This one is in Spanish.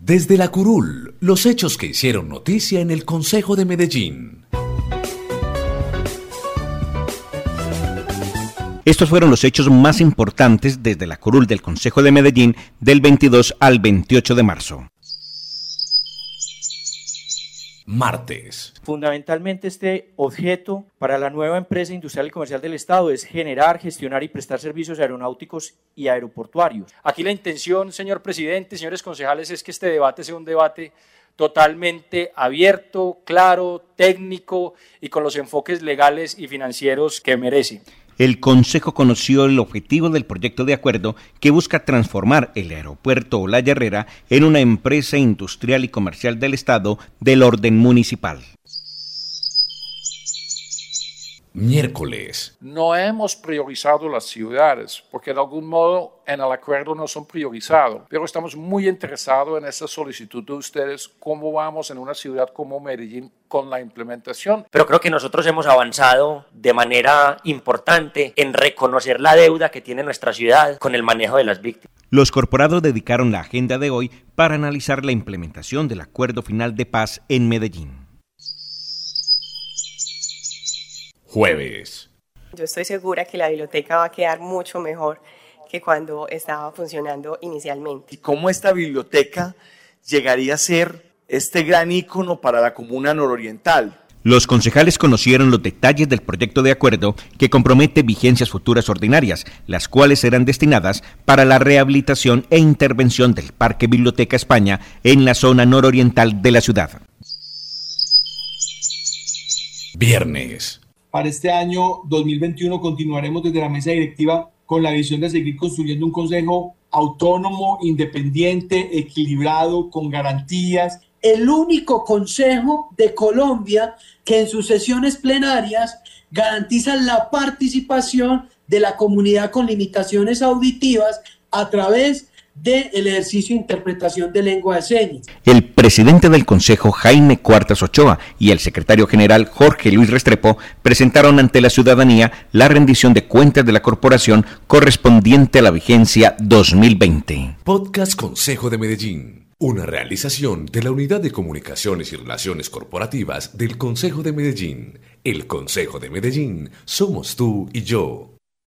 Desde la curul, los hechos que hicieron noticia en el Consejo de Medellín. Estos fueron los hechos más importantes desde la curul del Consejo de Medellín del 22 al 28 de marzo martes. Fundamentalmente este objeto para la nueva empresa industrial y comercial del Estado es generar, gestionar y prestar servicios aeronáuticos y aeroportuarios. Aquí la intención, señor presidente, señores concejales, es que este debate sea un debate totalmente abierto, claro, técnico y con los enfoques legales y financieros que merece el Consejo conoció el objetivo del proyecto de acuerdo que busca transformar el aeropuerto La Herrera en una empresa industrial y comercial del Estado del orden municipal miércoles. No hemos priorizado las ciudades, porque de algún modo en el acuerdo no son priorizados, pero estamos muy interesados en esta solicitud de ustedes, cómo vamos en una ciudad como Medellín con la implementación. Pero creo que nosotros hemos avanzado de manera importante en reconocer la deuda que tiene nuestra ciudad con el manejo de las víctimas. Los corporados dedicaron la agenda de hoy para analizar la implementación del acuerdo final de paz en Medellín. Jueves. Yo estoy segura que la biblioteca va a quedar mucho mejor que cuando estaba funcionando inicialmente. ¿Y cómo esta biblioteca llegaría a ser este gran ícono para la comuna nororiental? Los concejales conocieron los detalles del proyecto de acuerdo que compromete vigencias futuras ordinarias, las cuales serán destinadas para la rehabilitación e intervención del Parque Biblioteca España en la zona nororiental de la ciudad. Viernes. Para este año 2021 continuaremos desde la mesa directiva con la visión de seguir construyendo un consejo autónomo, independiente, equilibrado, con garantías. El único consejo de Colombia que en sus sesiones plenarias garantiza la participación de la comunidad con limitaciones auditivas a través del ejercicio de interpretación de lengua de señas. El presidente del Consejo, Jaime Cuartas Ochoa, y el secretario general, Jorge Luis Restrepo, presentaron ante la ciudadanía la rendición de cuentas de la corporación correspondiente a la vigencia 2020. Podcast Consejo de Medellín. Una realización de la Unidad de Comunicaciones y Relaciones Corporativas del Consejo de Medellín. El Consejo de Medellín somos tú y yo.